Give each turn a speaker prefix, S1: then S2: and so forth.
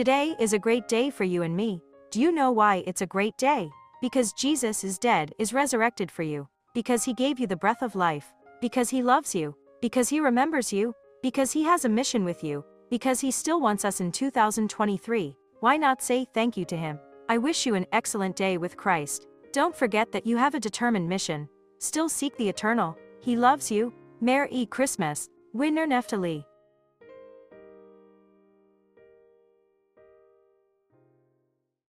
S1: Today is a great day for you and me. Do you know why it's a great day? Because Jesus is dead, is resurrected for you. Because he gave you the breath of life. Because he loves you. Because he remembers you. Because he has a mission with you. Because he still wants us in 2023. Why not say thank you to him? I wish you an excellent day with Christ. Don't forget that you have a determined mission. Still seek the eternal. He loves you. Merry Christmas. Winner Neftali.